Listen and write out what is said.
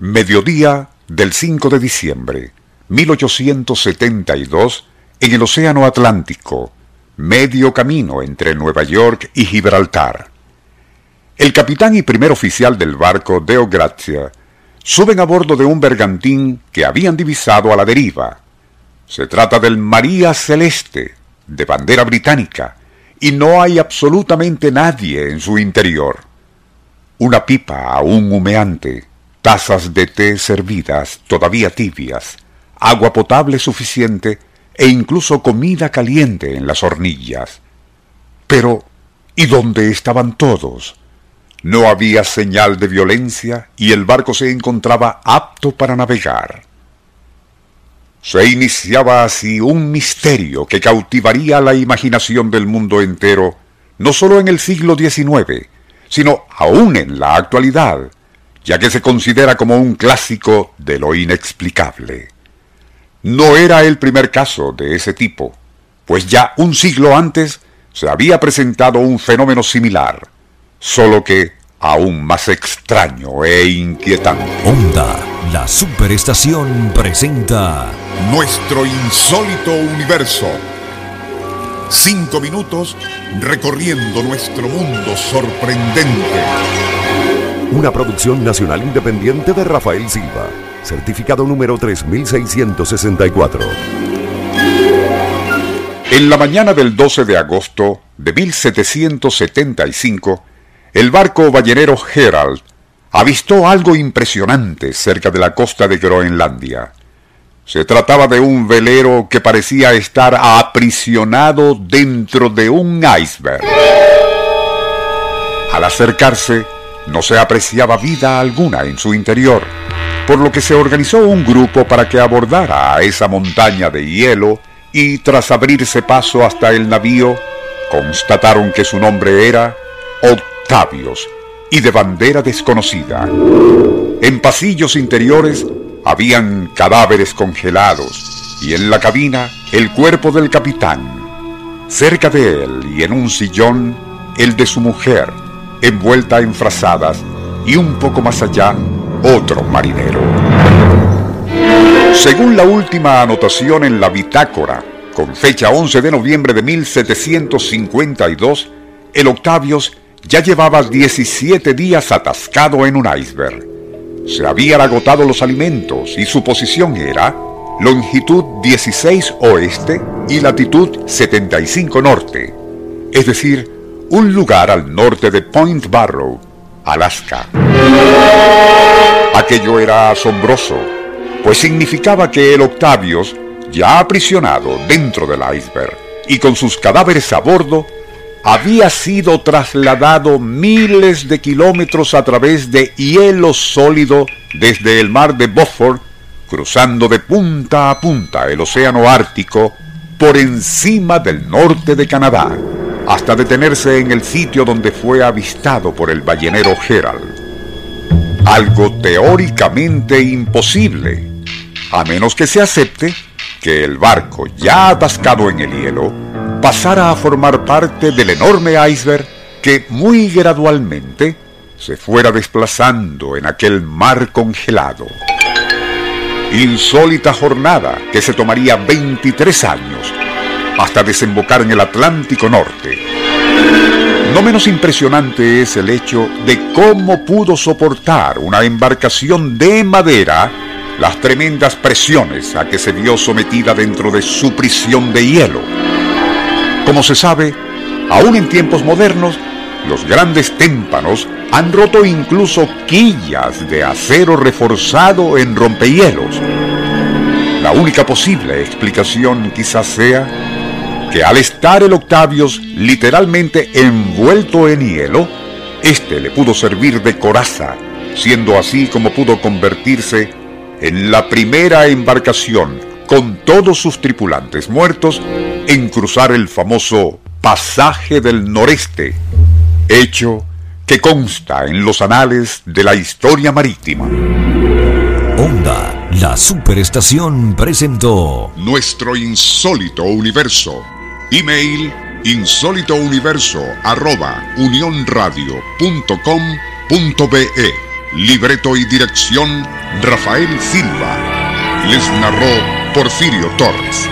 Mediodía del 5 de diciembre, 1872, en el Océano Atlántico, medio camino entre Nueva York y Gibraltar. El capitán y primer oficial del barco Deo Grazia suben a bordo de un bergantín que habían divisado a la deriva. Se trata del María Celeste, de bandera británica, y no hay absolutamente nadie en su interior. Una pipa aún humeante tazas de té servidas, todavía tibias, agua potable suficiente e incluso comida caliente en las hornillas. Pero, ¿y dónde estaban todos? No había señal de violencia y el barco se encontraba apto para navegar. Se iniciaba así un misterio que cautivaría la imaginación del mundo entero, no sólo en el siglo XIX, sino aún en la actualidad, ya que se considera como un clásico de lo inexplicable. No era el primer caso de ese tipo, pues ya un siglo antes se había presentado un fenómeno similar, solo que aún más extraño e inquietante. Onda, la superestación presenta Nuestro insólito universo. Cinco minutos recorriendo nuestro mundo sorprendente. Una producción nacional independiente de Rafael Silva. Certificado número 3664. En la mañana del 12 de agosto de 1775, el barco ballenero Herald avistó algo impresionante cerca de la costa de Groenlandia. Se trataba de un velero que parecía estar aprisionado dentro de un iceberg. Al acercarse, no se apreciaba vida alguna en su interior, por lo que se organizó un grupo para que abordara a esa montaña de hielo y tras abrirse paso hasta el navío, constataron que su nombre era Octavios y de bandera desconocida. En pasillos interiores habían cadáveres congelados y en la cabina el cuerpo del capitán. Cerca de él y en un sillón el de su mujer, envuelta en frazadas, y un poco más allá, otro marinero. Según la última anotación en la bitácora, con fecha 11 de noviembre de 1752, el Octavios ya llevaba 17 días atascado en un iceberg. Se habían agotado los alimentos y su posición era longitud 16 oeste y latitud 75 norte, es decir, un lugar al norte de Point Barrow, Alaska. Aquello era asombroso, pues significaba que el Octavius, ya aprisionado dentro del iceberg y con sus cadáveres a bordo, había sido trasladado miles de kilómetros a través de hielo sólido desde el mar de Beaufort, cruzando de punta a punta el océano Ártico por encima del norte de Canadá hasta detenerse en el sitio donde fue avistado por el ballenero Herald. Algo teóricamente imposible, a menos que se acepte que el barco, ya atascado en el hielo, pasara a formar parte del enorme iceberg que muy gradualmente se fuera desplazando en aquel mar congelado. Insólita jornada que se tomaría 23 años hasta desembocar en el Atlántico Norte. No menos impresionante es el hecho de cómo pudo soportar una embarcación de madera las tremendas presiones a que se vio sometida dentro de su prisión de hielo. Como se sabe, aún en tiempos modernos, los grandes témpanos han roto incluso quillas de acero reforzado en rompehielos. La única posible explicación quizás sea que al estar el Octavios literalmente envuelto en hielo, éste le pudo servir de coraza, siendo así como pudo convertirse en la primera embarcación con todos sus tripulantes muertos en cruzar el famoso pasaje del noreste, hecho que consta en los anales de la historia marítima. Onda, la superestación presentó Nuestro insólito universo Email insólitouniverso arroba unionradio.com.be Libreto y dirección Rafael Silva. Les narró Porfirio Torres.